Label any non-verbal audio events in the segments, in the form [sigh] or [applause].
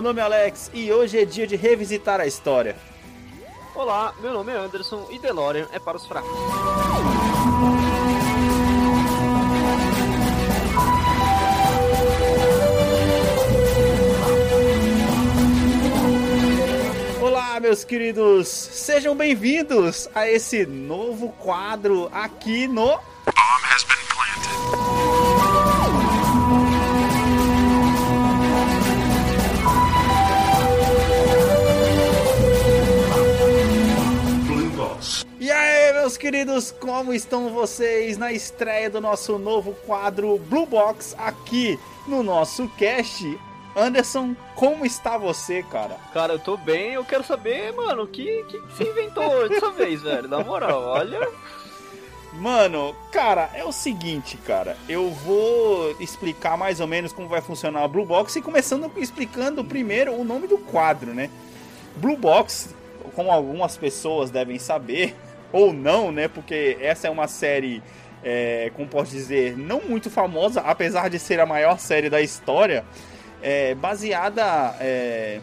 meu nome é Alex e hoje é dia de revisitar a história. Olá, meu nome é Anderson e DeLorean é para os fracos. Olá, meus queridos, sejam bem-vindos a esse novo quadro aqui no Bomb has meus queridos, como estão vocês na estreia do nosso novo quadro Blue Box aqui no nosso cast? Anderson, como está você, cara? Cara, eu tô bem, eu quero saber, mano, o que, que você inventou dessa [laughs] vez, velho? Na moral, olha. Mano, cara, é o seguinte, cara. Eu vou explicar mais ou menos como vai funcionar o Blue Box e começando explicando primeiro o nome do quadro, né? Blue Box, como algumas pessoas devem saber, ou não, né? Porque essa é uma série, é, como posso dizer, não muito famosa, apesar de ser a maior série da história, é, baseada é,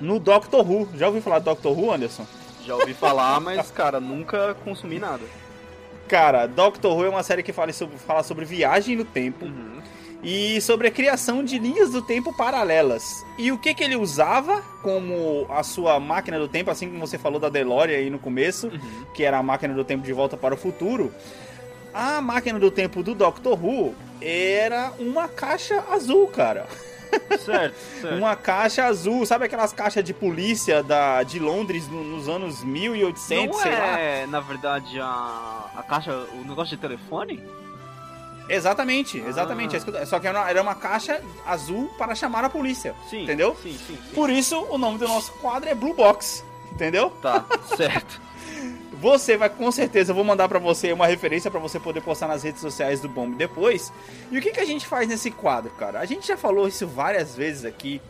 no Doctor Who. Já ouviu falar do Doctor Who, Anderson? Já ouvi falar, mas, cara, nunca consumi nada. Cara, Doctor Who é uma série que fala sobre, fala sobre viagem no tempo Uhum. E sobre a criação de linhas do tempo paralelas. E o que, que ele usava como a sua máquina do tempo, assim como você falou da DeLorean aí no começo, Uhum. que era a máquina do tempo de volta para o futuro. A máquina do tempo do Doctor Who era uma caixa azul, cara. Certo, certo. [laughs] Uma caixa azul, sabe aquelas caixas de polícia da, de Londres no- nos anos 1800, Não sei lá? é, na verdade, a, a caixa, o negócio de telefone? Exatamente, Ah. exatamente. É que eu- Só que era uma- caixa azul para chamar a polícia. Sim. Entendeu? Sim, sim, sim. Por isso o nome do nosso quadro é Blue Box. Entendeu? Tá, certo. [laughs] Você vai com certeza, eu vou mandar pra você uma referência pra você poder postar nas redes sociais do Bomb depois. E o que, que a gente faz nesse quadro, cara? A gente já falou isso várias vezes aqui.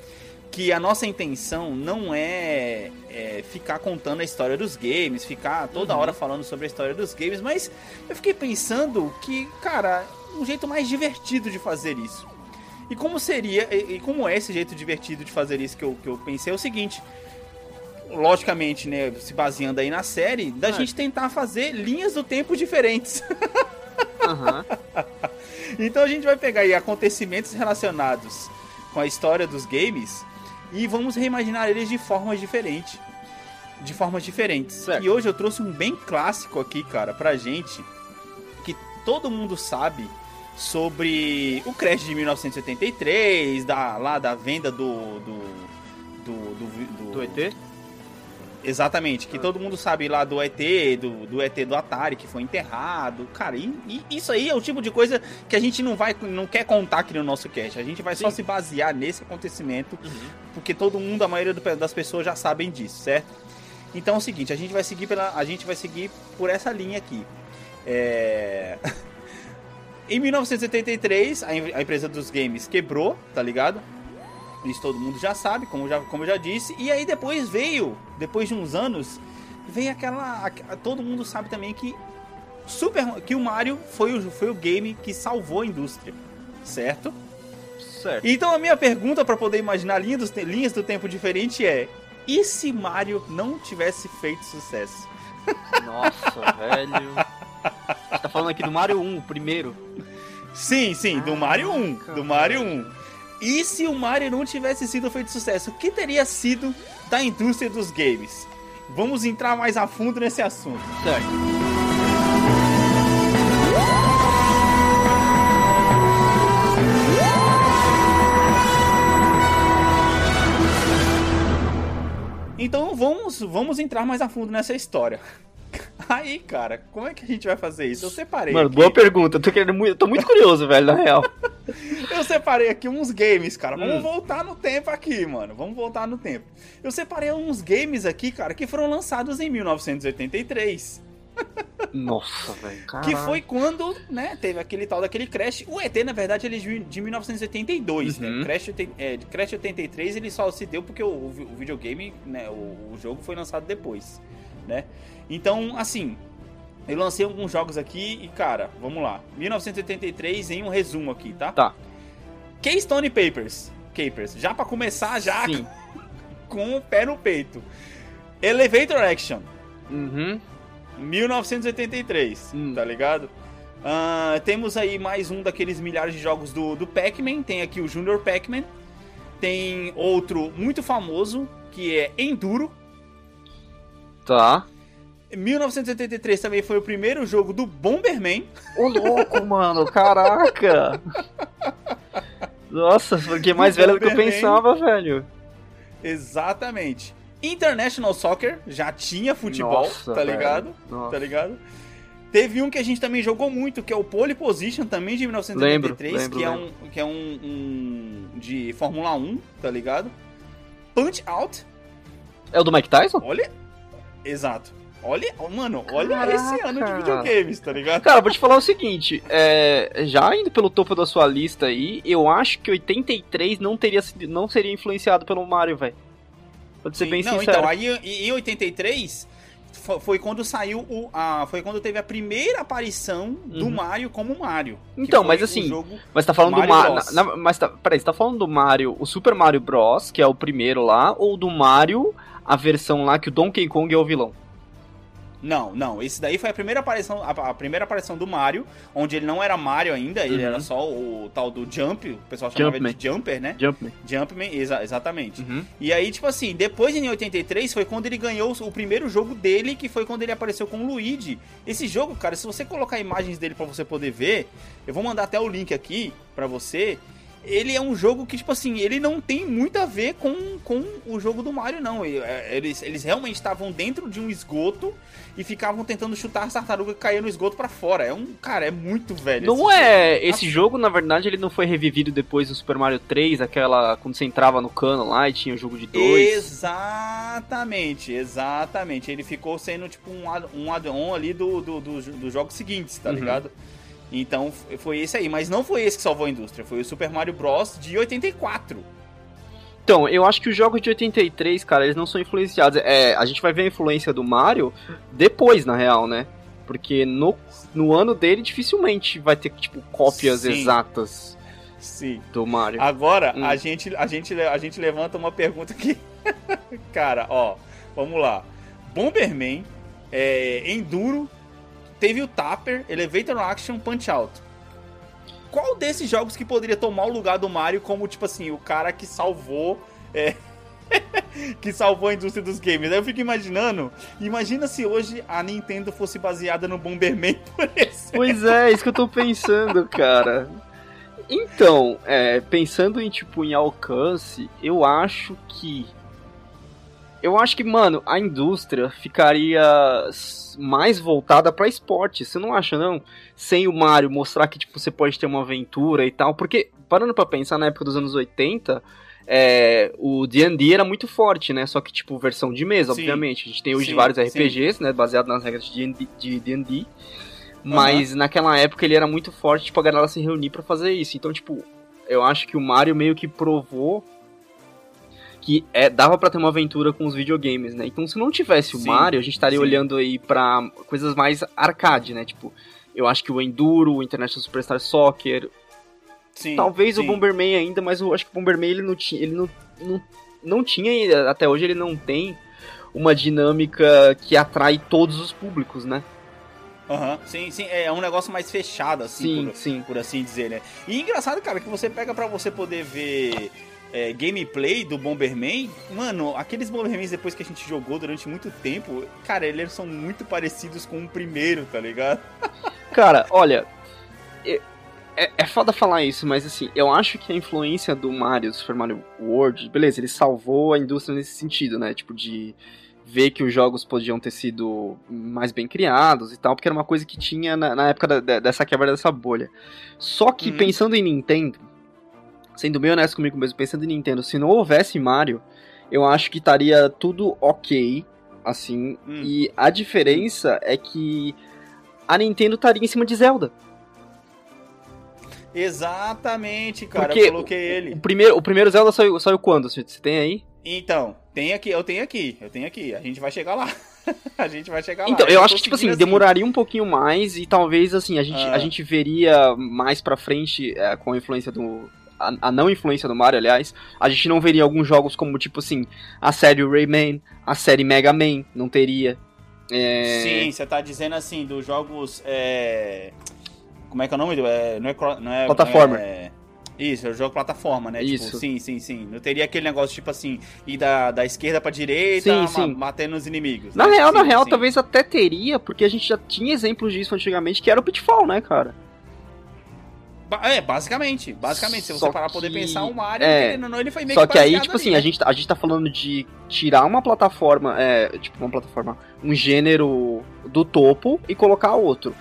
Que a nossa intenção não é, é ficar contando a história dos games, ficar toda Uhum. hora falando sobre a história dos games, mas eu fiquei pensando que, cara, um jeito mais divertido de fazer isso. E como seria, e, como é esse jeito divertido de fazer isso que eu, que eu pensei é o seguinte. Logicamente, né, se baseando aí na série, da É. gente tentar fazer linhas do tempo diferentes. [laughs] Aham. então a gente vai pegar aí acontecimentos relacionados com a história dos games e vamos reimaginar eles de formas diferentes. De formas diferentes. Certo. E hoje eu trouxe um bem clássico aqui, cara, pra gente, que todo mundo sabe sobre o crash de 1983, da, lá da venda do. do. do. do, Do ET? Exatamente, que Ah. todo mundo sabe lá do ET, do, do ET do Atari que foi enterrado. Cara, e, e isso aí é o tipo de coisa que a gente não vai não quer contar aqui no nosso cast. A gente vai só Sim. se basear nesse acontecimento, Uhum. porque todo mundo, a maioria do- das pessoas já sabem disso, certo? Então é o seguinte, a gente vai seguir pela a gente vai seguir por essa linha aqui. É... [laughs] em 1973, a, em- a empresa dos games quebrou, tá ligado? Isso todo mundo já sabe, como, já, como eu já disse. E aí depois veio, depois de uns anos, veio aquela. Todo mundo sabe também que Super, que o Mario foi o, foi o game que salvou a indústria, certo? Certo. Então a minha pergunta para poder imaginar linhas, dos te- linhas do tempo diferente é: e se Mario não tivesse feito sucesso? Nossa, [laughs] velho. Você tá falando aqui do Mario 1, o primeiro. Sim, sim, do Mario 1, Caraca, do Mario 1. E se o Mario não tivesse sido feito sucesso, o que teria sido da indústria dos games? Vamos entrar mais a fundo nesse assunto. Certo. Então vamos, vamos entrar mais a fundo nessa história. Aí, cara, como é que a gente vai fazer isso? Eu separei. Mano, aqui, boa pergunta. Eu tô, querendo muito, eu tô muito curioso, velho, na real. [laughs] Eu separei aqui uns games, cara. Vamos Hum. voltar no tempo aqui, mano. Vamos voltar no tempo. Eu separei uns games aqui, cara, que foram lançados em 1983. Nossa, velho. [laughs] Que foi quando, né, teve aquele tal daquele Crash. O ET, na verdade, ele é de de 1982, Uhum. né? Crash, é, Crash 83 ele só se deu porque o, o videogame, né, o, o jogo foi lançado depois, né? Então, assim, eu lancei alguns jogos aqui e, cara, vamos lá. 1983 em um resumo aqui, tá? Tá. Keystone Papers. Capers. Já pra começar, já Sim. [laughs] com o pé no peito. Elevator Action, Uhum. 1983, Hum. tá ligado? Ah, temos aí mais um daqueles milhares de jogos do, do Pac-Man. Tem aqui o Junior Pac-Man. Tem outro muito famoso, que é Enduro. Tá. 1983 também foi o primeiro jogo do Bomberman. Ô louco, mano, caraca! Nossa, porque é mais velho do que eu pensava, velho. Exatamente. International Soccer, já tinha futebol, Nossa, tá ligado? Tá ligado? Teve um que a gente também jogou muito, que é o Pole Position, também de 1983, Lembro, lembro, que é, lembro. um, que é um, um de Fórmula 1, tá ligado? Punch Out, É o do Mike Tyson? olha. Exato. Olha, mano, olha Caraca. esse ano de videogames, tá ligado? Cara, vou te falar o seguinte, é, já indo pelo topo da sua lista aí, eu acho que 83 não teria sido- não seria influenciado pelo Mario, velho. Te ser Sim, bem não, sincero. então, aí em em 83 fo- foi quando saiu o. A, foi quando teve a primeira aparição do Uhum. Mario como Mario. Então, mas assim, Mas tá falando Mario do Mario. Mas tá, peraí, você tá falando do Mario, o Super Mario Bros, que é o primeiro lá, ou do Mario, a versão lá que o Donkey Kong é o vilão? Não, não. Esse daí foi a primeira aparição, a, a primeira aparição do Mario, onde ele não era Mario ainda, ele Uhum. era só o, tal do Jump, o pessoal chamava Jumpman. de Jumper, né? Jumpman. Jumpman, exa- exatamente. Uhum. E aí, tipo assim, depois em 83 foi quando ele ganhou o primeiro jogo dele, que foi quando ele apareceu com o Luigi. Esse jogo, cara, se você colocar imagens dele pra você poder ver, eu vou mandar até o link aqui pra você. Ele é um jogo que, tipo assim, ele não tem muito a ver com, com o jogo do Mario, não. É, Eles, eles realmente estavam dentro de um esgoto e ficavam tentando chutar as tartarugas que caíam no esgoto pra fora. É um, cara, é muito velho. Não é. jogo. Esse jogo, na verdade, ele não foi revivido depois do Super Mario 3, aquela. Quando você entrava no cano lá e tinha o jogo de dois. Exatamente, exatamente. Ele ficou sendo tipo um, um add-on ali do, do, do- dos jogos seguintes, tá Uhum. ligado? Então foi esse aí, mas não foi esse que salvou a indústria, foi o Super Mario Bros. de 84. Então, eu acho que os jogos de 83, cara, eles não são influenciados. É, a gente vai ver a influência do Mario depois, na real, né? Porque no, no ano dele dificilmente vai ter, tipo, cópias Sim. exatas Sim. do Mario. Agora, Hum. a, gente, a, gente, a gente levanta uma pergunta aqui. [laughs] Cara, ó, vamos lá. Bomberman, é, Enduro, teve o Tapper, Elevator Action, Punch Out. Qual desses jogos que poderia tomar o lugar do Mario como, tipo assim, o cara que salvou. é, [laughs] que salvou a indústria dos games? Aí eu fico imaginando. Imagina se hoje a Nintendo fosse baseada no Bomberman, [laughs] por exemplo. Pois é, isso que eu tô pensando, cara. Então, é, pensando em, tipo, em alcance, eu acho que. Eu acho que, mano, a indústria ficaria mais voltada pra esporte. Você não acha, não? Sem o Mario mostrar que, tipo, você pode ter uma aventura e tal. Porque, parando pra pensar, na época dos anos 80, é, o D&D era muito forte, né? Só que, tipo, versão de mesa, Sim. obviamente. A gente tem hoje Sim, vários sim. RPGs, né? Baseado nas regras de D&D. Mas naquela época ele era muito forte, tipo, a galera se reunir pra fazer isso. Então, tipo, eu acho que o Mario meio que provou que é, dava pra ter uma aventura com os videogames, né? Então, se não tivesse o Sim, Mario, a gente estaria sim. olhando aí pra coisas mais arcade, né? Tipo, eu acho que o Enduro, o International Superstar Soccer, Sim, talvez o. Bomberman ainda, mas eu acho que o Bomberman ele não tinha, ele não, não, não tinha, até hoje ele não tem uma dinâmica que atrai todos os públicos, né? Aham, sim, sim, é um negócio mais fechado, assim, Sim, por, sim. por assim dizer, né? E engraçado, cara, que você pega pra você poder ver é, gameplay do Bomberman, mano, aqueles Bombermans depois que a gente jogou durante muito tempo, cara, eles são muito parecidos com o primeiro, tá ligado? [laughs] Cara, olha. É, é, é foda falar isso, mas assim, eu acho que a influência do Mario, Super Mario World, beleza, ele salvou a indústria nesse sentido, né? Tipo, de ver que os jogos podiam ter sido mais bem criados e tal, porque era uma coisa que tinha na, na época da- dessa quebra dessa bolha. Só que Uhum. pensando em Nintendo, sendo bem honesto comigo mesmo, pensando em Nintendo, se não houvesse Mario, eu acho que estaria tudo ok, assim, Hum. e a diferença é que a Nintendo estaria em cima de Zelda. Exatamente, cara, Porque eu coloquei O ele. primeiro, o primeiro Zelda saiu, saiu quando? Você você tem aí? Então, tem aqui, eu tenho aqui, eu tenho aqui, a gente vai chegar lá. [laughs] a gente vai chegar lá. Então, eu tô acho que, tipo assim, seguindo demoraria um pouquinho mais e talvez, assim, a gente, Ah. a gente veria mais pra frente, é, com a influência do... a, a não influência do Mario, aliás, a gente não veria alguns jogos como, tipo assim, a série Rayman, a série Mega Man, não teria. É... Sim, você tá dizendo assim, dos jogos. É... Como é que é o nome? do- É, não é, não é Plataforma. é- Isso, é o jogo plataforma, né? Isso. Tipo, sim, sim, sim. Não teria aquele negócio, tipo assim, ir da, da esquerda pra direita, Sim, sim. batendo nos inimigos. Na né? real, na Sim, real, sim. talvez até teria, porque a gente já tinha exemplos disso antigamente, que era o Pitfall, né, cara? É, basicamente. Basicamente, se você Só parar pra poder pensar, o Mario, é. querendo ou não, ele foi meio Só que que aí, tipo ali, assim, né? a gente, a gente tá falando de tirar uma plataforma, é, tipo, uma plataforma, um gênero do topo e colocar outro.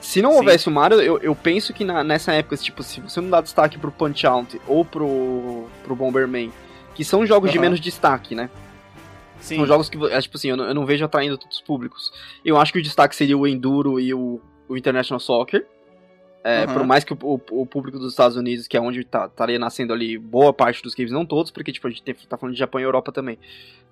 Se não Sim. houvesse o Mario, eu, eu penso que na- nessa época, tipo, se você não dá destaque pro Punch Out ou pro, pro Bomberman, que são jogos de Aham. menos destaque, né? Sim. São jogos que, é, tipo assim, eu não, eu não vejo atraindo todos os públicos. Eu acho que o destaque seria o Enduro e o, o International Soccer. É, Aham. Por mais que o, o- o público dos Estados Unidos, que é onde tá, estaria nascendo ali boa parte dos games, não todos, porque tipo, a gente tem- tá falando de Japão e Europa também.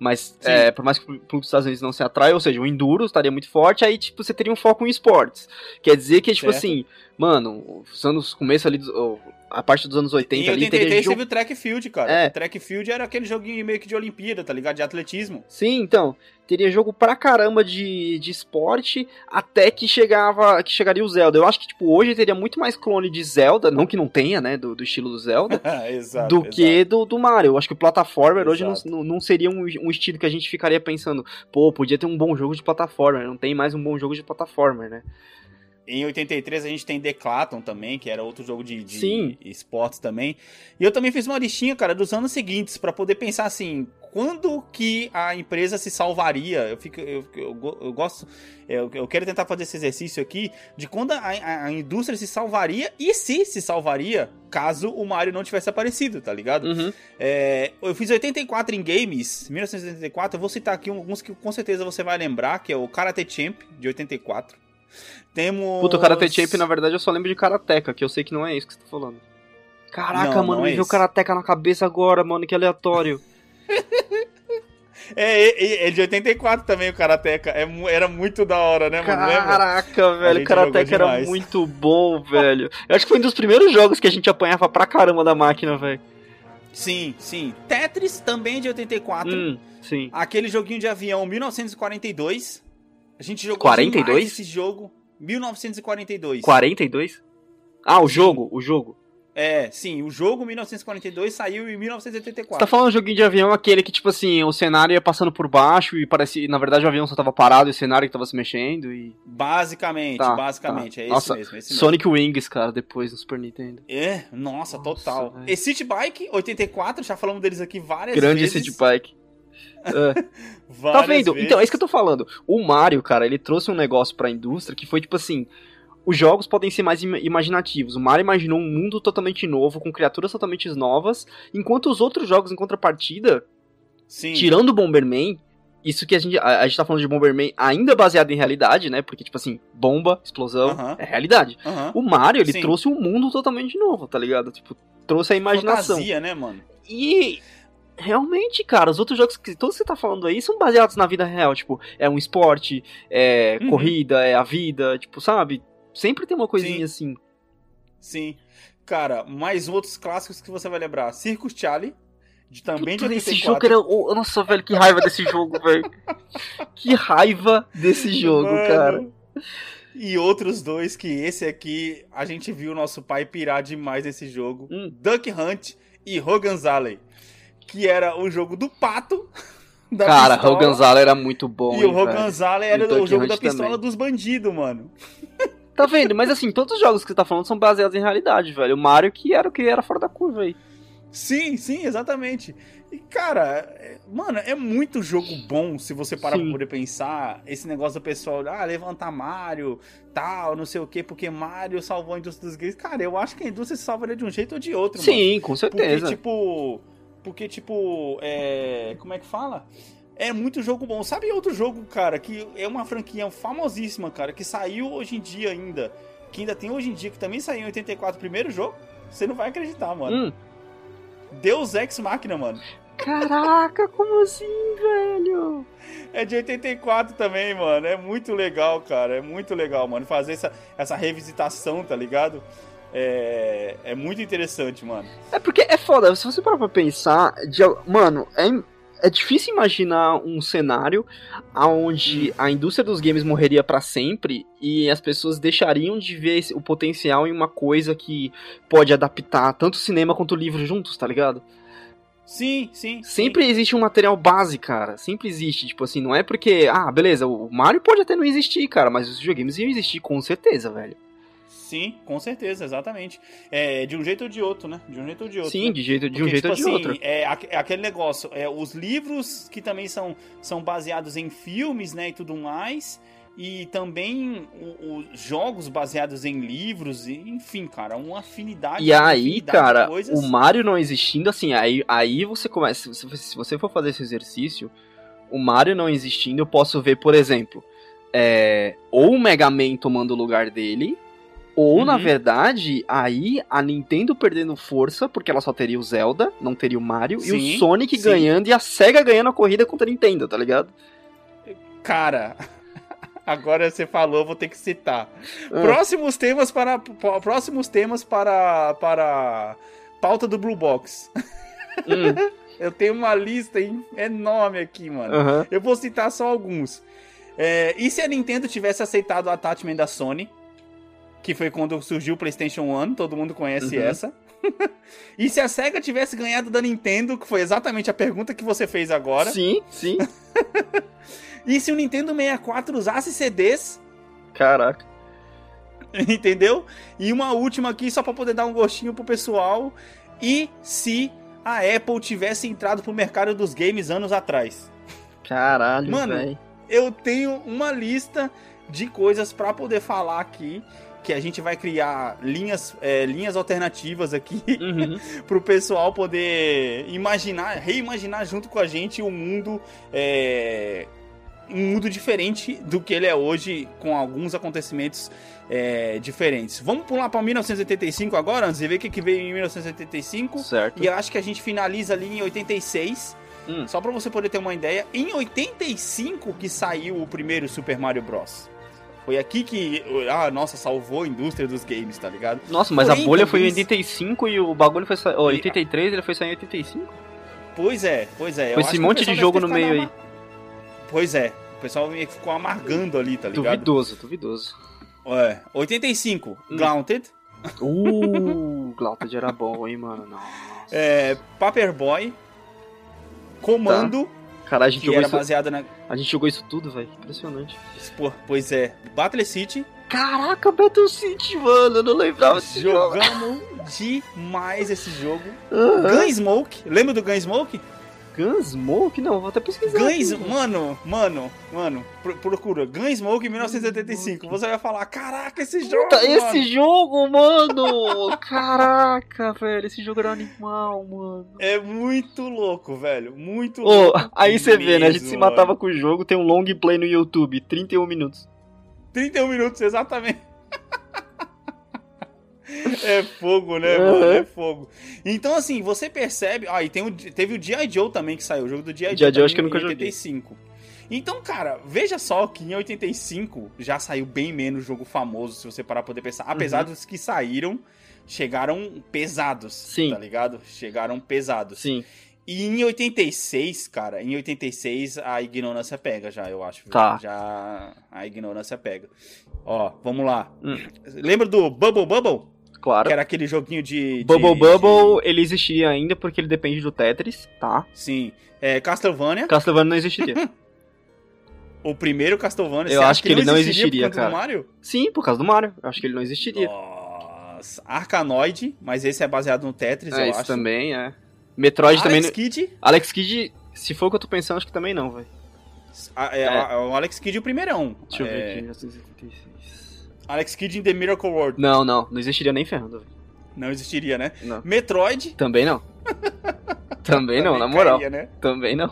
Mas é, por mais que o público dos Estados Unidos não se atrai, ou seja, o Enduro estaria muito forte, aí tipo, você teria um foco em esportes. Quer dizer que, tipo Certo. assim, mano, os anos, começo ali, oh, a parte dos anos 80 Em ali, 83 teria jogo teve o Track Field, cara. É. O Track Field era aquele joguinho meio que de Olimpíada, tá ligado? De atletismo. Sim, então, teria jogo pra caramba de, de esporte até que chegava que chegaria o Zelda. Eu acho que tipo hoje teria muito mais clone de Zelda, não que não tenha, né, do, do estilo do Zelda, [laughs] exato. do exato. que do, do Mario. Eu acho que o plataformer hoje não, Exato. não, não seria um, um estilo que a gente ficaria pensando, pô, podia ter um bom jogo de plataformer, não tem mais um bom jogo de plataformer, né? Em 83 a gente tem Declaton também, que era outro jogo de, de Sim. esportes também. E eu também fiz uma listinha, cara, dos anos seguintes, pra poder pensar assim, quando que a empresa se salvaria? Eu, fico, eu, eu, eu gosto, eu, eu quero tentar fazer esse exercício aqui, de quando a, a- indústria se salvaria e se se salvaria caso o Mario não tivesse aparecido, tá ligado? Uhum. É, eu fiz 84 em games, 1984. Eu vou citar aqui alguns que com certeza você vai lembrar, que é o Karate Champ, de 84. Temos. Puta, o Karate Champ, na verdade, eu só lembro de Karateka, que eu sei que não é isso que você tá falando. Caraca, Não, mano, não me é veio. Karateka na cabeça agora, mano, que aleatório. [laughs] É, é, é de 84 também o Karateka. É, era muito da hora, né, mano? Lembra? Caraca, velho, gente Karateka era muito bom, velho. Eu acho que foi um dos primeiros jogos que a gente apanhava pra caramba da máquina, velho. Sim, sim. Tetris também de 84. Hum, sim. Aquele joguinho de avião 1942. A gente jogou 42? demais esse jogo. 1942. 42? Ah, o Sim. jogo, o jogo. É, sim, o jogo 1942 saiu em Você 1984. tá falando de joguinho de avião, aquele que, tipo assim, o cenário ia passando por baixo e parecia. Na verdade, o avião só tava parado e o cenário que tava se mexendo e. Basicamente, Tá, basicamente, tá. é Nossa, esse mesmo, esse mesmo. Sonic Wings, cara, depois no Super Nintendo. É, nossa, Nossa, total. velho. E City Bike 84, já falamos deles aqui várias Grande vezes. City Bike. [laughs] É. Tá vendo? vezes. Então, é isso que eu tô falando. O Mario, cara, ele trouxe um negócio pra indústria que foi tipo assim. Os jogos podem ser mais im- imaginativos. O Mario imaginou um mundo totalmente novo, com criaturas totalmente novas, enquanto os outros jogos em contrapartida, Sim. tirando o Bomberman, isso que a gente, a, a gente tá falando de Bomberman ainda baseado em realidade, né? Porque, tipo assim, bomba, explosão, Aham. é realidade. Aham. O Mario, ele Sim. trouxe um mundo totalmente novo, tá ligado? Tipo, trouxe a imaginação. Fantasia, né, mano? E realmente, cara, os outros jogos que todos que você tá falando aí são baseados na vida real. Tipo, é um esporte, é Uhum. corrida, é a vida, tipo, sabe? Sempre tem uma coisinha assim. Sim. Cara, mais outros clássicos que você vai lembrar. Circus Charlie, de, também de Puta, 84. esse jogo era. oh, nossa, velho, que raiva desse jogo, velho. [laughs] Que raiva desse jogo, Mano. cara. E outros dois que esse aqui a gente viu nosso pai pirar demais nesse jogo. Hum. Duck Hunt e Hogan's Alley. Que era o jogo do pato. [laughs] Da Cara, pistola, Hogan's Alley era muito bom. E o hein, velho. Hogan's Alley era o jogo Hunt da pistola também. dos bandidos, mano. [laughs] Tá vendo? Mas assim, todos os jogos que você tá falando são baseados em realidade, velho. O Mario que era o que era fora da curva aí. Sim, sim, exatamente. E, cara, é- mano, é muito jogo bom se você parar Sim. pra poder pensar. Esse negócio do pessoal, ah, levantar Mario, tal, não sei o quê, porque Mario salvou a indústria dos games. Cara, eu acho que a indústria se salvaria de um jeito ou de outro, mano. Sim, com Porque, certeza. tipo. Porque, tipo. É. Como é que fala? É muito jogo bom. Sabe outro jogo, cara, que é uma franquia famosíssima, cara, que saiu hoje em dia ainda. Que ainda tem hoje em dia, que também saiu em 84 o primeiro jogo? Você não vai acreditar, mano. Hum. Deus Ex Machina, mano. Caraca, como assim, velho? É de 84 também, mano. É muito legal, cara. É muito legal, mano. Fazer essa, essa revisitação, tá ligado? É, é muito interessante, mano. É porque é foda, se você parar pra pensar, de, mano, é, é difícil imaginar um cenário onde a indústria dos games morreria pra sempre e as pessoas deixariam de ver o potencial em uma coisa que pode adaptar tanto o cinema quanto o livro juntos, tá ligado? Sim, sim. sim. Sempre existe um material base, cara. Sempre existe. Tipo assim, não é porque. Ah, beleza, o Mario pode até não existir, cara, mas os videogames iam existir com certeza, velho. Sim, com certeza, exatamente. É, de um jeito ou de outro, né? De um jeito ou de outro. Sim, né? de, jeito, de um Porque, jeito ou tipo de assim, outro. É, é aquele negócio, é, os livros que também são, são baseados em filmes, né, e tudo mais, e também os jogos baseados em livros, enfim, cara, uma afinidade. E aí, infinidade de cara, o Mario não existindo, assim, aí, aí você começa. Se você, se você for fazer esse exercício, o Mario não existindo, eu posso ver, por exemplo, é, ou o Mega Man tomando o lugar dele, ou, na Uhum. verdade, aí a Nintendo perdendo força, porque ela só teria o Zelda, não teria o Mario, e Sim, o Sonic sim. ganhando e a SEGA ganhando a corrida contra a Nintendo, tá ligado? Cara, [laughs] agora você falou, vou ter que citar. Ah. Próximos temas para próximos temas para para pauta do Blue Box. Hum, [laughs] Eu tenho uma lista enorme aqui, mano. aham. Eu vou citar só alguns. É, e se a Nintendo tivesse aceitado o attachment da Sony? Que foi quando surgiu o PlayStation 1, todo mundo conhece Uhum. essa. [laughs] e se a SEGA tivesse ganhado da Nintendo, que foi exatamente a pergunta que você fez agora. Sim, sim. [laughs] E se o Nintendo 64 usasse CDs, Caraca. [laughs] entendeu? E uma última aqui, só pra poder dar um gostinho pro pessoal. E se a Apple tivesse entrado pro mercado dos games anos atrás? Caralho, Mano, velho. eu tenho uma lista de coisas pra poder falar aqui. Que a gente vai criar linhas, é, linhas alternativas aqui Uhum. [laughs] pro pessoal poder imaginar, reimaginar junto com a gente um mundo. é, um mundo diferente do que ele é hoje, com alguns acontecimentos é, diferentes. Vamos pular pra 1985 agora, antes de ver o que, que veio em 1985. Certo. E eu acho que a gente finaliza ali em 86. Hum. Só pra você poder ter uma ideia, em 85 que saiu o primeiro Super Mario Bros. Foi aqui que, ah, nossa, salvou a indústria dos games, tá ligado? Nossa, mas Porém, a bolha foi em também- 85 e o bagulho foi sair. Oh, 83, ele foi sair em 85? Pois é, pois é. acho esse monte de jogo no meio aí. Pois é, o pessoal ficou amargando ali, tá ligado? Duvidoso, duvidoso. É, 85, Hum. Grounded. Uh, Glauted era bom, hein, mano. Nossa. É, Paperboy. Comando, Caralho, a gente, jogou era isso, na. a gente jogou isso tudo, velho. Impressionante. Pô, Pois é, Battle City. Caraca, Battle City, mano. Eu não lembrava desse jogo. Jogamos demais esse jogo. Aham. Gunsmoke. Lembra do Gunsmoke? Gunsmoke? Não, vou até pesquisar. Guns, aqui. mano, mano, mano, pro- procura Gunsmoke 1985. Você vai falar, caraca, esse jogo, mano. esse jogo, mano! Caraca, velho. Esse jogo era animal, mano. É muito louco, velho, muito Ô, louco. aí você vê, né? A gente se matava mano. com o jogo, tem um long play no YouTube, 31 minutos. 31 minutos, exatamente. É fogo, né, Uhum. mano? É fogo. Então, assim, você percebe. Ah, e tem o, teve o G.I. Joe também que saiu, o jogo do G.I. Joe. Joe acho que eu nunca joguei. 85. Então, cara, veja só que em 85 já saiu bem menos jogo famoso, se você parar pra poder pensar. Apesar dos que saíram, chegaram pesados. Sim. Tá ligado? Chegaram pesados. Sim. E em 86, cara, em 86 a ignorância pega já, eu acho. Tá. Já a ignorância pega. Ó, vamos lá. Hum. Lembra do Bubble Bubble? Claro. Que era aquele joguinho de. de- Bubble de- Bubble, ele existiria ainda porque ele depende do Tetris, tá? Sim. É, Castlevania, Castlevania não existiria. [laughs] o primeiro Castlevania. Eu acho acha que ele não existiria, por conta do cara. Mario? Sim, por causa do Mario. Eu acho que ele não existiria. Nossa. Arkanoid, mas esse é baseado no Tetris, é, eu acho. também, é. Metroid Alex também. não- Kidd. Alex Kidd, se for o que eu tô pensando, acho que também não, velho. a- é, É. a- o Alex Kidd o primeirão. Deixa eu É, ver aqui. 1976. Alex Kidd in The Miracle World. Não, não, não existiria nem ferrando. Não existiria, né? Não. Metroid. Também não. [laughs] também não, na também moral. cairia, né? Também não.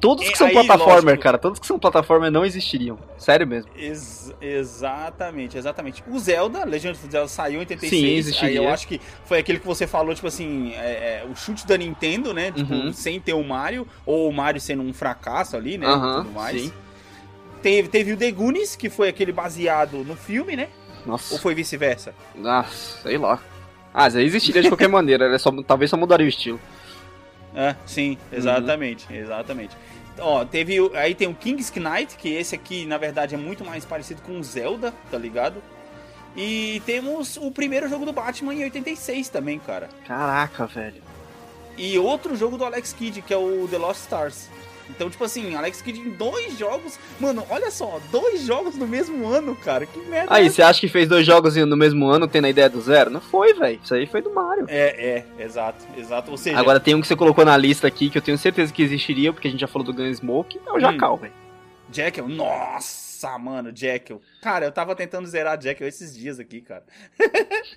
Todos que É, são aí, plataformer, lógico. cara, todos que são plataformer não existiriam. Sério mesmo. Ex- exatamente, exatamente. O Zelda, Legend of Zelda saiu em 86. Sim, aí existiria. eu acho que foi aquele que você falou, tipo assim, é, é, o chute da Nintendo, né? Tipo, Uhum. sem ter o Mario, ou o Mario sendo um fracasso ali, né? Aham, tudo mais. sim. Teve, teve o The Goonies, que foi aquele baseado no filme, né? Nossa. Ou foi vice-versa? Ah, sei lá. Ah, aí existiria de qualquer [laughs] maneira, né? só, talvez só mudaria o estilo. É, sim, exatamente, exatamente. Ó, teve. Aí tem o King's Knight, que esse aqui, na verdade, é muito mais parecido com o Zelda, tá ligado? E temos o primeiro jogo do Batman em 86 também, cara. Caraca, velho. E outro jogo do Alex Kidd, que é o The Lost Stars. Então, tipo assim, Alex Kidd em dois jogos. Mano, olha só, dois jogos no mesmo ano, cara. Que merda. Aí, é você acha que fez dois jogos no mesmo ano tendo a ideia do zero? Não foi, velho. Isso aí foi do Mario. É, é, exato, exato. Ou seja, Agora tem um que você colocou na lista aqui que eu tenho certeza que existiria, porque a gente já falou do Gunsmoke, é o Jackal, velho. Jekyll, nossa, mano, Jekyll. Cara, eu tava tentando zerar Jekyll esses dias aqui, cara.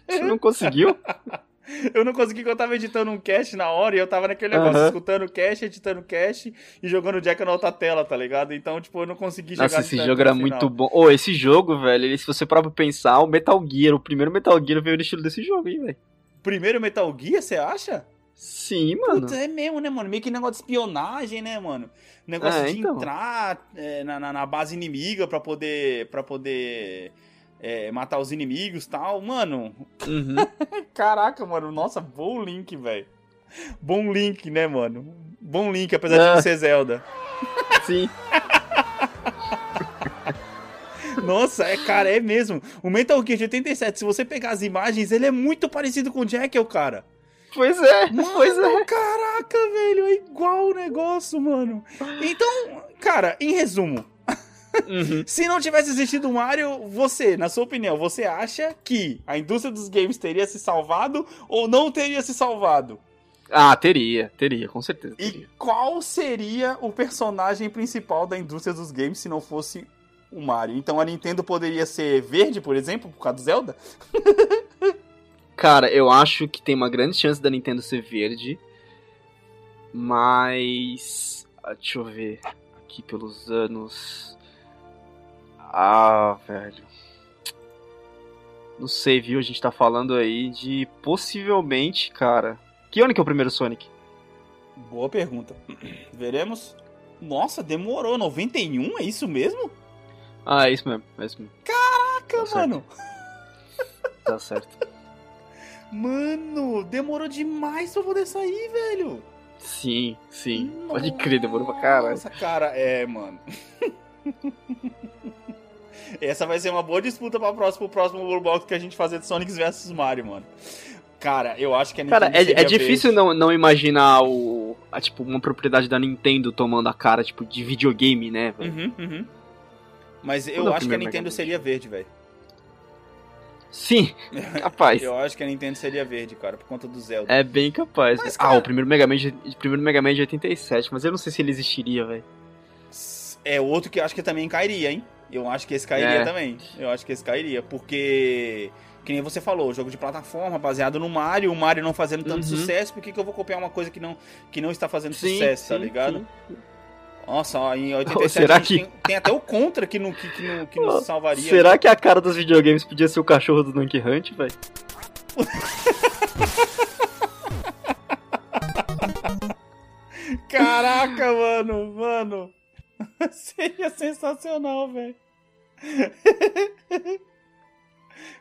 Você não conseguiu? [laughs] Eu não consegui que eu tava editando um cast na hora e eu tava naquele negócio, Aham. escutando o cast, editando o cast e jogando o Jekyll na outra tela, tá ligado? Então, tipo, eu não consegui Nossa, esse jogo era muito bom. Ô, esse jogo, velho, ele, se você pra pensar, o Metal Gear, o primeiro Metal Gear veio no estilo desse jogo, hein, velho. Primeiro Metal Gear, você acha? Sim, mano. Putz, é mesmo, né, mano? Meio que negócio de espionagem, né, mano? Negócio É, de então. entrar é, na, na, na base inimiga pra poder, pra poder é, matar os inimigos e tal. Mano, Uhum. [laughs] caraca, mano. Nossa, bom link, velho. Bom link, né, mano? Bom link, apesar de É. não ser Zelda. Sim. [laughs] Nossa, é, cara, é mesmo. O Metal Gear de 87, se você pegar as imagens, ele é muito parecido com o Jekyll, cara. Pois é, pois é. Mano, Caraca, velho, é igual o negócio, mano. Então, cara, em resumo, Uhum. [laughs] se não tivesse existido o Mario, você, na sua opinião, você acha que a indústria dos games teria se salvado ou não teria se salvado? Ah, teria, teria, com certeza E teria. qual seria o personagem principal da indústria dos games se não fosse o Mario? Então a Nintendo poderia ser verde, por exemplo, por causa do Zelda? [laughs] Cara, eu acho que tem uma grande chance da Nintendo ser verde, mas. ah, Deixa eu ver. Aqui pelos anos. Ah, velho. Não sei, viu? A gente tá falando aí de possivelmente, cara. Que ano que é o primeiro Sonic? Boa pergunta. [clears throat] Veremos. Nossa, demorou. 91? É isso mesmo? Ah, é isso mesmo, é isso mesmo. Caraca, Tá certo. mano. [laughs] Tá certo. [laughs] Mano, demorou demais pra poder sair, velho. Sim, sim. Pode crer, demorou pra caralho. Nossa, cara, é, mano. [laughs] Essa vai ser uma boa disputa pra próximo, pro próximo Blue Box que a gente fazer de Sonic vs Mario, mano. Cara, eu acho que a Cara, Nintendo é, é seria difícil não, não imaginar o. A, tipo, uma propriedade da Nintendo tomando a cara, tipo, de videogame, né, velho? Uhum, uhum. Mas eu é acho que a Nintendo seria verde, velho. Sim, [laughs] capaz. Eu acho que a Nintendo seria verde, cara, por conta do Zelda. É bem capaz. Mas, ah, cara- o primeiro Mega Man de, primeiro Mega Man de 87, mas eu não sei se ele existiria, velho. É outro que eu acho que também cairia, hein? Eu acho que esse cairia É. também. Eu acho que esse cairia, porque. Que nem você falou, jogo de plataforma baseado no Mario, o Mario não fazendo tanto Uhum. sucesso, por que, que eu vou copiar uma coisa que não, que não está fazendo Sim, sucesso, tá sim, ligado? sim. Nossa, ó, em [laughs] 87 será a gente que- tem, tem até o contra que, não, que, que, não, que Oh, nos salvaria. Será que a cara dos videogames podia ser o cachorro do Donkey Hunt, velho? [laughs] Caraca, mano, mano. [laughs] Seria sensacional, velho. [laughs]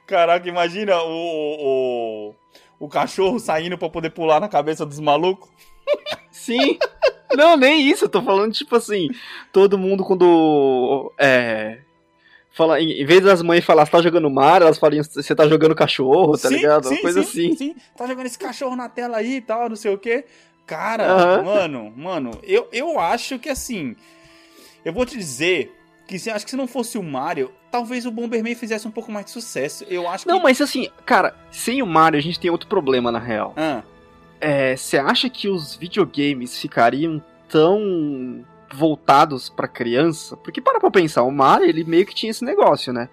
Caraca, imagina o, o, o cachorro saindo pra poder pular na cabeça dos malucos. [laughs] Sim. não, nem isso. Eu tô falando, tipo assim, todo mundo quando. É. Fala, em, vez das mães falar, você tá jogando Mario, elas falam, você tá jogando cachorro, tá ligado? Uma coisa sim, assim. Sim, tá jogando esse cachorro na tela aí e tal, não sei o quê. Cara, mano, mano, eu, eu acho que assim. Eu vou te dizer que se, acho que se não fosse o Mario, talvez o Bomberman fizesse um pouco mais de sucesso. Eu acho que. Não, mas assim, cara, sem o Mario a gente tem outro problema, na real. Ah, É, você acha que os videogames ficariam tão voltados pra criança? Porque para pra pensar, o Mario, ele meio que tinha esse negócio, né?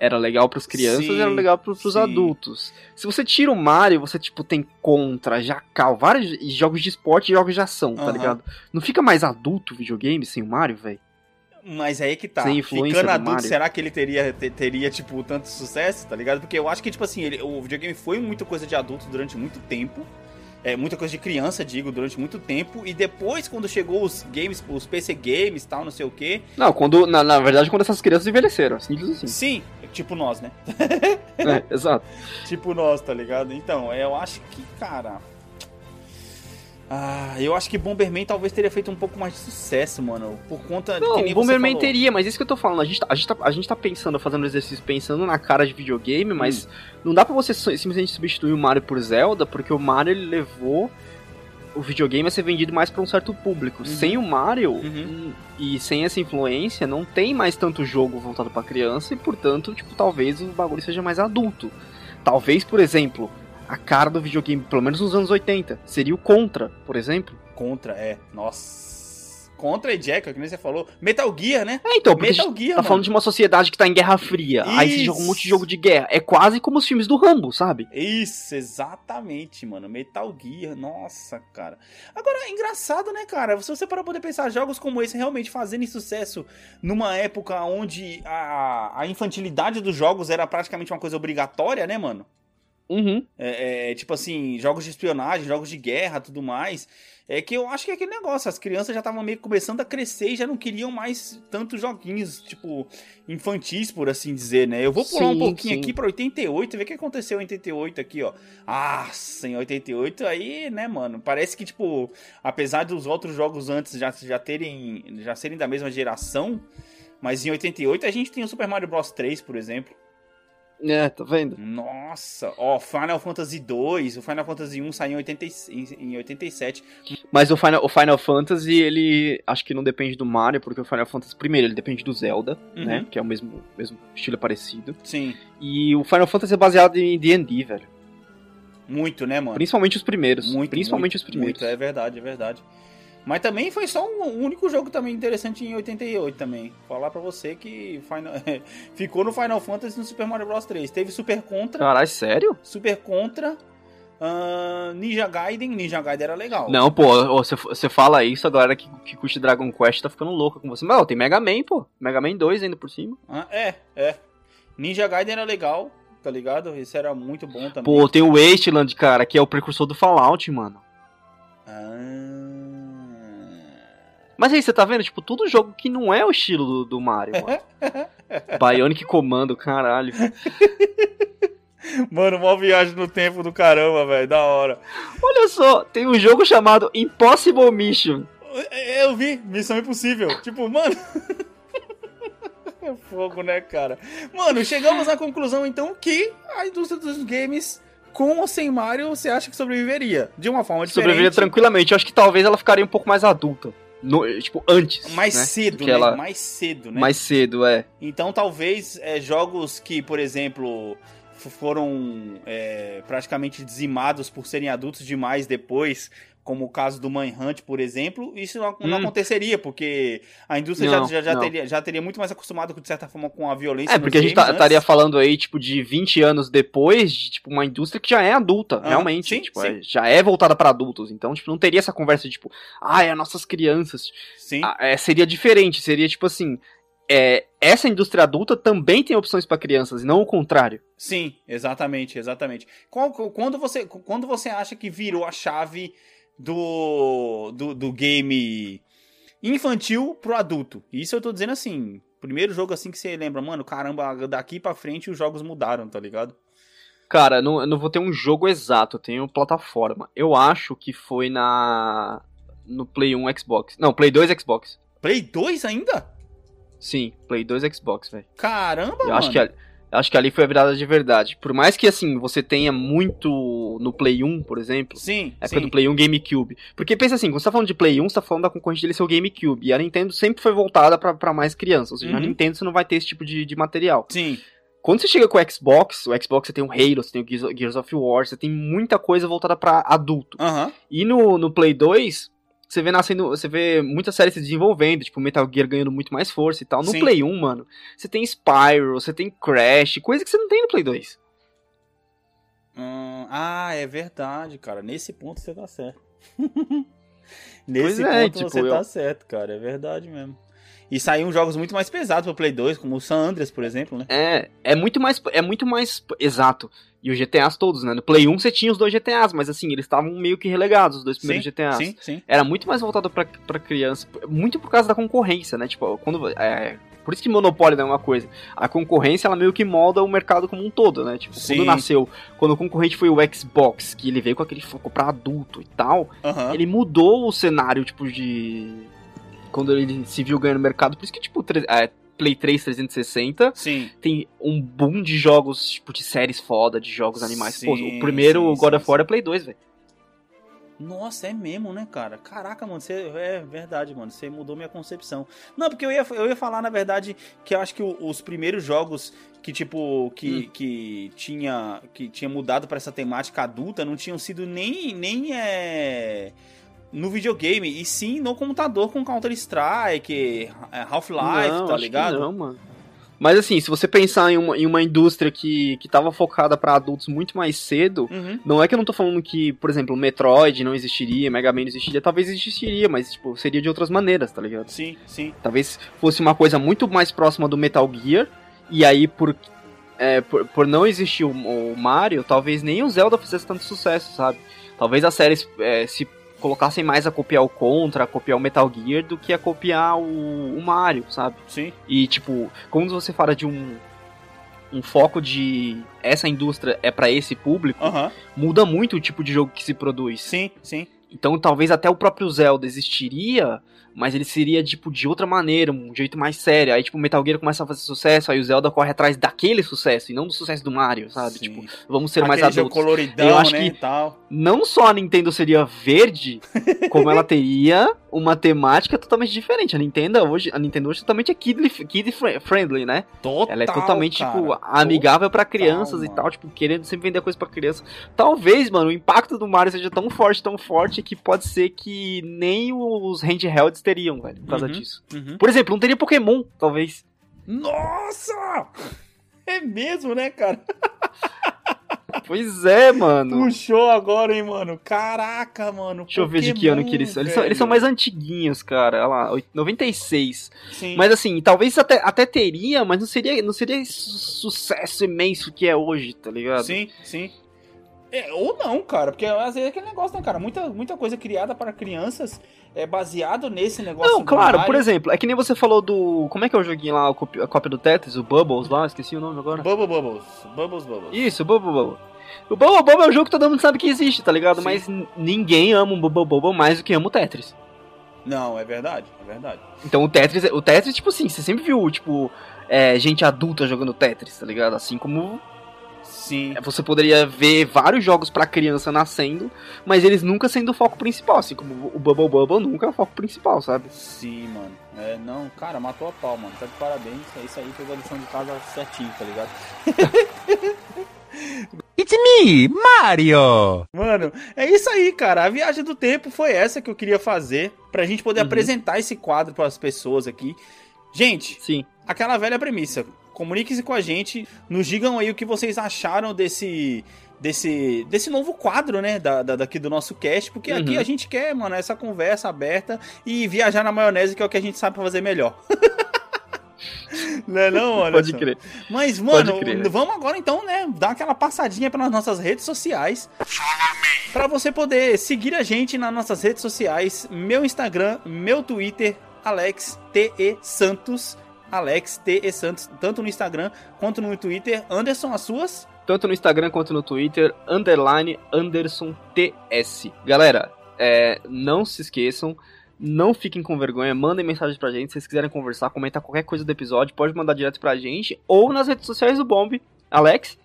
Era legal pras crianças, Sim, era legal pros, pros sim. adultos. Se você tira o Mario, você, tipo, tem Contra, Jacal, vários jogos de esporte e jogos de ação, tá ligado? Não fica mais adulto o videogame sem o Mario, velho? Mas aí que tá. Sem influência Ficando do adulto, Mario. será que ele teria, te- teria, tipo, tanto sucesso, tá ligado? Porque eu acho que, tipo assim, ele- o videogame foi muita coisa de adulto durante muito tempo. É, muita coisa de criança, digo, durante muito tempo. E depois, quando chegou os games, os PC games e tal, não sei o quê. Não, quando, na, na verdade, quando essas crianças envelheceram, simples assim. Sim, Tipo nós, né? É, exato. [laughs] tipo nós, tá ligado? Então, eu acho que, cara. Ah, eu acho que Bomberman talvez teria feito um pouco mais de sucesso, mano. Por conta Não, que Bomberman falou. teria, mas isso que eu tô falando. A gente, tá, a, gente tá, a gente tá pensando, fazendo exercício pensando na cara de videogame, mas Hum. não dá pra você simplesmente substituir o Mario por Zelda, porque o Mario ele levou o videogame a ser vendido mais pra um certo público. Sem o Mario Uhum. hum, e sem essa influência, não tem mais tanto jogo voltado pra criança e, portanto, tipo, talvez o bagulho seja mais adulto. Talvez, por exemplo, a cara do videogame, pelo menos nos anos 80, seria o Contra, por exemplo. Contra, é. Nossa. Contra e Jack, que nem você falou. Metal Gear, né? É, então, porque Metal Gear, tá mano. falando de uma sociedade que tá em Guerra Fria. Aí você joga um monte de Isso. jogo de guerra. É quase como os filmes do Rambo, sabe? Isso, exatamente, mano. Metal Gear, nossa, cara. Agora, é engraçado, né, cara? Se você parar pra poder pensar, jogos como esse realmente fazendo sucesso numa época onde a, a infantilidade dos jogos era praticamente uma coisa obrigatória, né, mano? Uhum. É, é, tipo assim, jogos de espionagem, jogos de guerra, tudo mais. É que eu acho que é aquele negócio, as crianças já estavam meio que começando a crescer e já não queriam mais tantos joguinhos, tipo, infantis, por assim dizer, né? Eu vou pular um Sim, pouquinho sim. aqui pra 88, ver o que aconteceu em 88 aqui, ó. Ah, em 88 aí, né, mano? Parece que, tipo, apesar dos outros jogos antes já, já terem, já serem da mesma geração, mas em 88 a gente tem o Super Mario Bros 3, por exemplo. É, tá vendo? Nossa, ó, Final Fantasy 2, o Final Fantasy 1 saiu em, 80, e- em, em 87. Mas o Final, o Final Fantasy, ele acho que não depende do Mario, porque o Final Fantasy, primeiro, ele depende do Zelda, Uhum. né? Que é o mesmo, mesmo estilo parecido. Sim, E o Final Fantasy é baseado em D&D, velho. muito, né, mano? Principalmente os primeiros. Muito, Principalmente muito, os primeiros. Muito, é verdade, é verdade. Mas também foi só um, único jogo também interessante em 88 também. Falar pra você que Final, [laughs] ficou no Final Fantasy e no Super Mario Bros 3. Teve Super Contra, Caralho, sério? Super Contra, ahn, Ninja Gaiden. Ninja Gaiden era legal. Não, pô, você, fala isso, a galera que, que curte Dragon Quest tá ficando louca com você. Mas ó, tem Mega Man, pô. Mega Man 2 ainda por cima. Ah, é, é. Ninja Gaiden era legal, tá ligado? Esse era muito bom também. Pô, tem o Wasteland, cara, que é o precursor do Fallout, mano. Ah. Mas aí, você tá vendo? Tipo, tudo jogo que não é o estilo do, do Mario, mano. [laughs] Bionic Commando, caralho. Mano, mó viagem no tempo do caramba, velho. Da hora. Olha só, tem um jogo chamado Impossible Mission. É, Eu vi, Missão Impossível. Tipo, mano. É [laughs] fogo, né, cara? Mano, chegamos à conclusão então que a indústria dos games, com ou sem Mario, você acha que sobreviveria? De uma forma diferente. Sobreviveria tranquilamente. Eu acho que talvez ela ficaria um pouco mais adulta. No- tipo, antes. Mais né? cedo, Do né? ela- Mais cedo, né? Mais cedo, é. Então talvez é, jogos que, por exemplo, foram é, praticamente dizimados por serem adultos demais depois, como o caso do Manhunt, por exemplo, isso não, não Hum. aconteceria, porque a indústria Não, já, já, já teria, já teria muito mais acostumado, de certa forma, com a violência. É, porque a gente tá- games estaria falando aí, tipo, de 20 anos depois, de, tipo, uma indústria que já é adulta, Ah, realmente. sim, tipo, sim. é- já é voltada pra adultos. Então, tipo, não teria essa conversa de, tipo, ai, as nossas crianças. Sim, Ah, é, seria diferente, seria tipo assim. é, essa indústria adulta também tem opções pra crianças, e não o contrário. sim, exatamente, exatamente. Qual- quando, você, quando você acha que virou a chave do, do, do game infantil pro adulto? Isso eu tô dizendo assim, primeiro jogo assim que você lembra, mano, caramba, daqui pra frente os jogos mudaram, tá ligado? Cara, não, eu não vou ter um jogo exato, eu tenho plataforma. Eu acho que foi na. No Play 1 Xbox. Não, Play 2 Xbox. Play 2 ainda? Sim, Play 2 Xbox, velho. Caramba, Eu mano. acho que, acho que ali foi a virada de verdade. Por mais que, assim, você tenha muito no Play 1, por exemplo. Sim, Época sim. do Play 1 GameCube. Porque pensa assim, quando você tá falando de Play 1, você tá falando da concorrente dele ser o GameCube. E a Nintendo sempre foi voltada pra, pra mais crianças. Ou seja, na Uhum. Nintendo você não vai ter esse tipo de, de material. Sim, Quando você chega com o Xbox, o Xbox você tem o Halo, você tem o Gears, of War, você tem muita coisa voltada pra adulto. aham. E no, no Play 2, você vê nascendo, você vê muita série se desenvolvendo, tipo Metal Gear ganhando muito mais força e tal. No Sim. Play 1, mano, você tem Spyro, você tem Crash, coisa que você não tem no Play 2. Hum, ah, é verdade, cara. Nesse ponto você tá certo. [laughs] Nesse Pois é, ponto tipo, você eu- tá certo, cara. É verdade mesmo. E saíram jogos muito mais pesados pro Play 2, como o San Andreas, por exemplo, né? É, é muito mais, é muito mais exato. E os GTAs todos, né? No Play 1 você tinha os dois GTAs, mas assim, eles estavam meio que relegados, os dois primeiros sim, GTAs. sim, sim. Era muito mais voltado pra, pra criança, muito por causa da concorrência, né? Tipo, quando, é, Por isso que monopólio não é uma coisa. A concorrência, ela meio que molda o mercado como um todo, né? Tipo, Sim. quando nasceu, quando o concorrente foi o Xbox, que ele veio com aquele foco pra adulto e tal, Aham. ele mudou o cenário, tipo, de. Quando ele se viu ganhando mercado. Por isso que, tipo, é, Play 3 360 Sim. tem um boom de jogos, tipo, de séries foda, de jogos animais. Pô, Sim, o primeiro sim, God sim, of War é Play 2, velho. Nossa, é mesmo, né, cara? Caraca, mano, você é verdade, mano. Você mudou minha concepção. Não, porque eu ia, eu ia falar, na verdade, que eu acho que o- os primeiros jogos que, tipo, que, Hum. que tinha que tinha mudado pra essa temática adulta não tinham sido nem, nem é, no videogame, e sim no computador com Counter-Strike, é, Half-Life, tá ligado? Não, mano. Mas assim, se você pensar em uma, em uma indústria que, que tava focada pra adultos muito mais cedo, Uhum. não é que eu não tô falando que, por exemplo, Metroid não existiria, Mega Man não existiria, talvez existiria, mas tipo, seria de outras maneiras, tá ligado? Sim, sim. Talvez fosse uma coisa muito mais próxima do Metal Gear, e aí por, é, por, por não existir o, o Mario, talvez nem o Zelda fizesse tanto sucesso, sabe? Talvez as séries é, se colocassem mais a copiar o Contra, a copiar o Metal Gear, do que a copiar o, o Mario, sabe? Sim. E, tipo, quando você fala de um, um foco de essa indústria é pra esse público, muda muito o tipo de jogo que se produz. Sim, sim. Então, talvez até o próprio Zelda existiria, mas ele seria, tipo, de outra maneira, um jeito mais sério. Aí, tipo, o Metal Gear começa a fazer sucesso, aí o Zelda corre atrás daquele sucesso, e não do sucesso do Mario, sabe? Sim. Tipo, vamos ser mais Aquele jogo adultos. coloridão, Eu acho né, que-. Não só a Nintendo seria verde, [laughs] como ela teria uma temática totalmente diferente. A Nintendo hoje, a Nintendo hoje totalmente é kid, kid fri- friendly, né? Total, Ela é totalmente, cara. tipo, amigável pra crianças e tal, tipo, querendo sempre vender coisa pra criança. Talvez, mano, o impacto do Mario seja tão forte, tão forte, que pode ser que nem os handhelds teriam, velho, por causa Uhum. disso. Uhum. Por exemplo, não teria Pokémon, talvez. Nossa! É mesmo, né, cara? [laughs] Pois é, mano. Puxou agora, hein, mano? Caraca, mano. Deixa eu ver de que ano que eles são. Eles são, eles são mais antiguinhos, cara. Olha lá, oit- 96. Sim. Mas assim, talvez até, até teria, mas não seria, não seria sucesso imenso que é hoje, tá ligado? Sim, sim. É, ou não, cara, porque às vezes é aquele negócio, né, cara? Muita, muita coisa criada para crianças é baseado nesse negócio. Não, do claro, Mario. por exemplo, é que nem você falou do. Como é que é o joguinho lá, a cópia, do Tetris, o Bubbles lá, esqueci o nome agora. Bubble Bubbles. Bubbles Bubbles. Isso, o Bubble Bubble. O Bubble Bubble é um jogo que todo mundo sabe que existe, tá ligado? Sim. Mas ninguém ama o Bubble Bubble mais do que ama o Tetris. Não, é verdade, é verdade. Então o Tetris, o Tetris, tipo assim, você sempre viu, tipo, é, gente adulta jogando Tetris, tá ligado? Assim como Sim. você poderia ver vários jogos pra criança nascendo, mas eles nunca sendo o foco principal, assim como o Bubble Bubble nunca é o foco principal, sabe? Sim, mano. É, não, cara, matou a pau, mano. Tá de parabéns. É isso aí, fez a lição de casa certinho, tá ligado? [laughs] It's me, Mario! Mano, é isso aí, cara. A viagem do tempo foi essa que eu queria fazer pra gente poder Uhum. apresentar esse quadro pras pessoas aqui. Gente, Sim. aquela velha premissa. Comunique-se com a gente, nos digam aí o que vocês acharam desse desse desse novo quadro, né, da, da- daqui do nosso cast, porque aqui Uhum. a gente quer, mano, essa conversa aberta e viajar na maionese, que é o que a gente sabe fazer melhor. [laughs] não é não, mano? Pode crer. Mas, mano, crer. vamos agora então, né, dar aquela passadinha pelas nossas redes sociais. Pra você poder seguir a gente nas nossas redes sociais, meu Instagram, meu Twitter, Alex TE Santos. Alex TE Santos, tanto no Instagram quanto no Twitter. Anderson, as suas? Tanto no Instagram quanto no Twitter, underline Anderson TS. Galera, é, não se esqueçam, não fiquem com vergonha, mandem mensagem pra gente. Se vocês quiserem conversar, comentar qualquer coisa do episódio, pode mandar direto pra gente ou nas redes sociais do Bomb. Alex?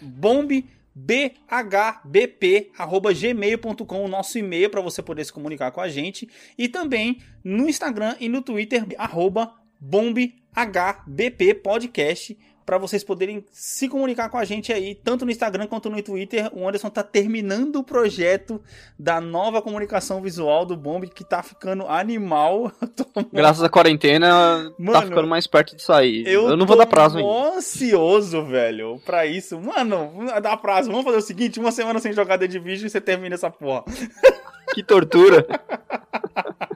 Bomb bhbp@gmail.com, o nosso e-mail para você poder se comunicar com a gente e também no Instagram e no Twitter arroba bombhbp podcast para vocês poderem se comunicar com a gente aí, tanto no Instagram quanto no Twitter. O Anderson tá terminando o projeto da nova comunicação visual do Bomb que tá ficando animal. [laughs] Graças à quarentena, tá Mano, ficando mais perto de sair. Eu, não tô vou dar prazo ainda. ansioso, velho, pra isso. Mano, dá prazo. Vamos fazer o seguinte: uma semana sem jogar The Division e você termina essa porra. Que tortura. [laughs]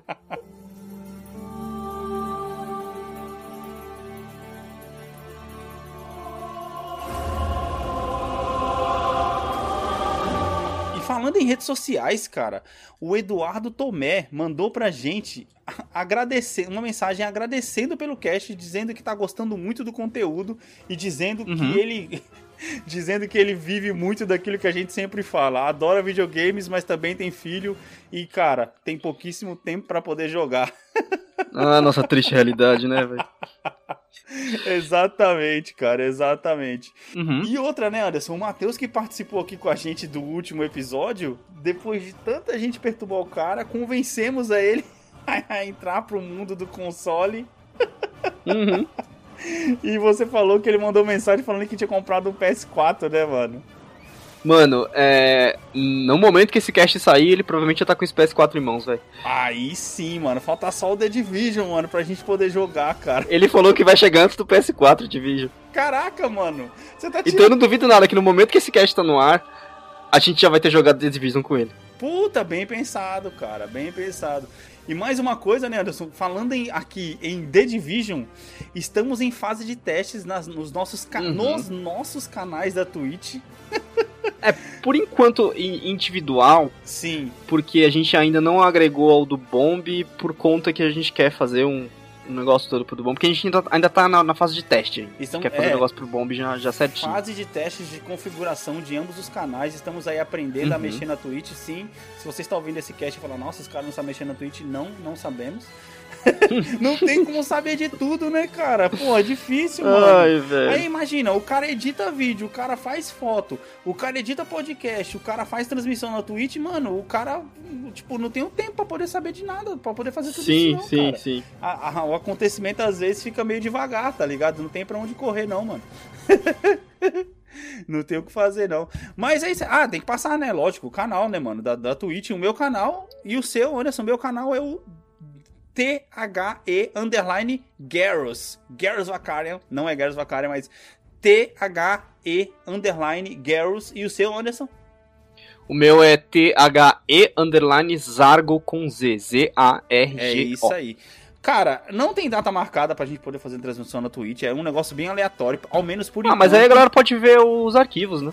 E falando em redes sociais, cara, o Eduardo Tomé mandou pra gente [laughs] agradecer, uma mensagem agradecendo pelo cast, dizendo que tá gostando muito do conteúdo e dizendo Uhum. que ele [laughs] dizendo que ele vive muito daquilo que a gente sempre fala. Adora videogames, mas também tem filho e, cara, tem pouquíssimo tempo pra poder jogar. [laughs] Ah, nossa triste realidade, né, velho? [laughs] exatamente, cara, exatamente. Uhum. E outra, né, Anderson? O Matheus que participou aqui com a gente do último episódio, depois de tanta gente perturbar o cara, convencemos a ele [laughs] a entrar pro mundo do console. Uhum. [laughs] E você falou que ele mandou mensagem falando que tinha comprado um PS4, né, mano? Mano, é. No momento que esse cast sair, ele provavelmente já tá com esse PS4 em mãos, velho. Aí sim, mano. Falta só o The Division, mano, pra gente poder jogar, cara. Ele falou que vai chegar antes do PS4 de vídeo. Caraca, mano. Você tá Então eu não duvido nada que no momento que esse cast tá no ar, a gente já vai ter jogado The Division com ele. Puta, bem pensado, cara. Bem pensado. E mais uma coisa, né, Anderson? Falando em- aqui em The Division, estamos em fase de testes nas- nos, nossos Uhum. nos nossos canais da Twitch. [laughs] Por enquanto, individual, Sim, porque a gente ainda não agregou ao do Bomb por conta que a gente quer fazer um, um negócio todo pro do Bomb, porque a gente ainda, ainda tá na, na fase de teste. Estamos- quer fazer é. um negócio pro Bomb já, já certinho. fase de testes de configuração de ambos os canais. Estamos aí aprendendo a Uhum. mexer na Twitch, sim. Se você está ouvindo esse cast e falar, nossa, esse cara não sabe mexer na Twitch, não, não sabemos. [laughs] não tem como saber de tudo, né, cara? Pô, é difícil, mano. Ai. Aí imagina, o cara edita vídeo, o cara faz foto, o cara edita podcast, o cara faz transmissão na Twitch, mano, o cara, tipo, não tem o tempo pra poder saber de nada, pra poder fazer tudo Sim, isso não, sim, cara. sim. A- a- o acontecimento às vezes fica meio devagar, tá ligado? Não tem pra onde correr não, mano. [laughs] não tem o que fazer não. Mas é isso, ah, tem que passar, né, lógico, o canal, né, mano, da, da Twitch, o meu canal e o seu, Anderson, meu canal é o T-H-E underline Garrus. Garrus Vacarian. Não é Garrus Vacarian, mas T-H-E underline Garrus. E o seu, Anderson? O meu é T-H-E underline Zargo com Z. Z-A-R-G-O. É isso aí. Cara, não tem data marcada pra gente poder fazer transmissão na Twitch. É um negócio bem aleatório, ao menos por Ah, mas aí a galera pode ver os arquivos, né?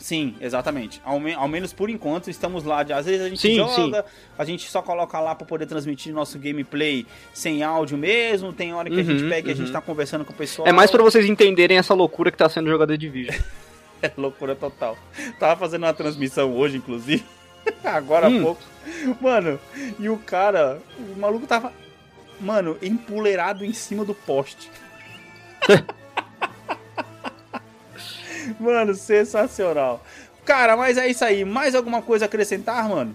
Sim, exatamente. Ao, me- ao menos por enquanto estamos lá. Às vezes a gente Sim, joga, a gente só coloca lá pra poder transmitir nosso gameplay sem áudio mesmo. Tem hora que a gente Uhum, pega e a gente uhum. tá conversando com o pessoal. É mais pra vocês entenderem essa loucura que tá sendo jogada de vídeo. [laughs] É loucura total. Tava fazendo uma transmissão hoje, inclusive. [laughs] Agora há Hum. pouco. Mano, e o cara, o maluco tava, mano, empoleirado em cima do poste. [laughs] [laughs] mano, sensacional. Cara, mas é isso aí. Mais alguma coisa a acrescentar, mano?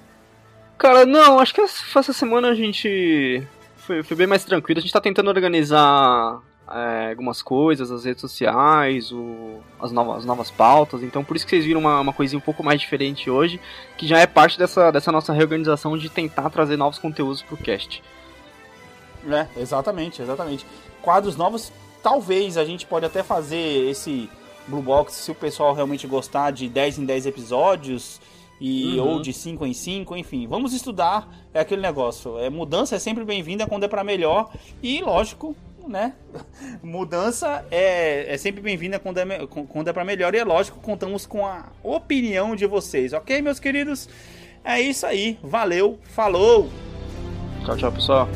Cara, não, acho que essa semana a gente foi, foi bem mais tranquilo. A gente tá tentando organizar é, algumas coisas, as redes sociais, o- as, novas, as novas pautas. Então por isso que vocês viram uma, uma coisinha um pouco mais diferente hoje, que já é parte dessa, dessa nossa reorganização de tentar trazer novos conteúdos pro cast. É, exatamente, exatamente. Quadros novos, talvez a gente pode até fazer esse Blue Box se o pessoal realmente gostar de 10 em 10 episódios e Uhum. ou de 5 em 5, enfim. Vamos estudar, é aquele negócio. É mudança é sempre bem-vinda quando é para melhor e lógico, né? [laughs] Mudança é, é sempre bem-vinda quando é, quando é para melhor e é lógico, contamos com a opinião de vocês, OK, meus queridos? É isso aí. Valeu, falou. Tchau, tchau, pessoal.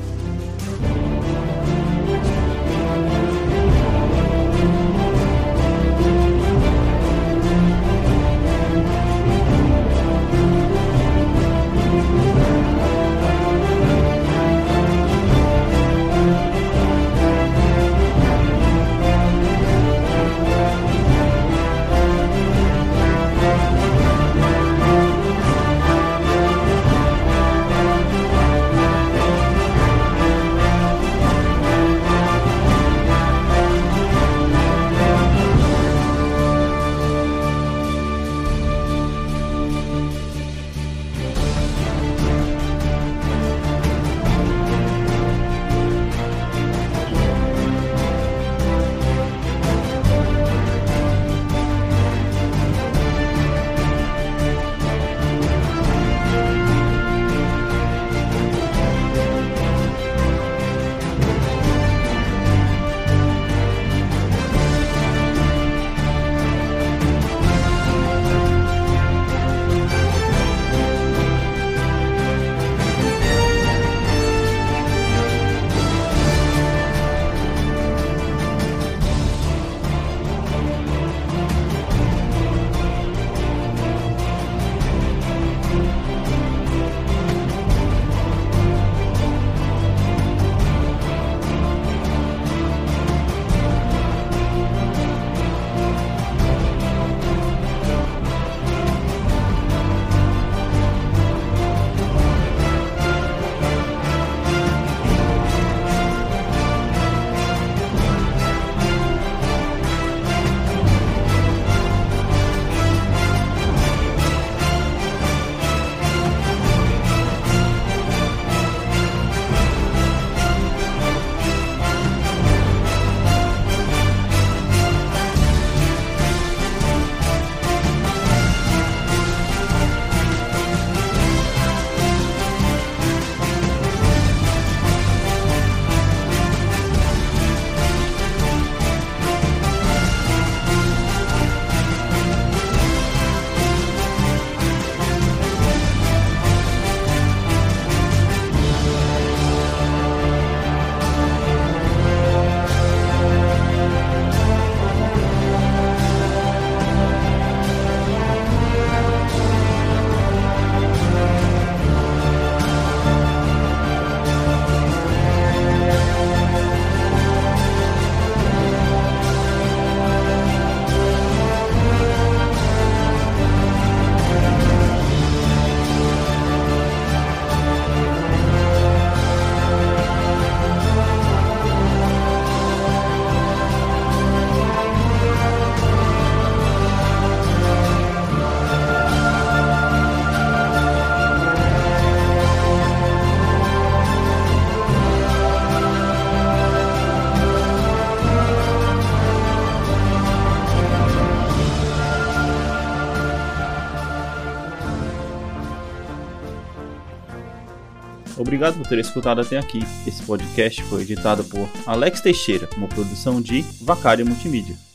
Obrigado por ter escutado até aqui. Esse podcast foi editado por Alex Teixeira, uma produção de Vacária Multimídia.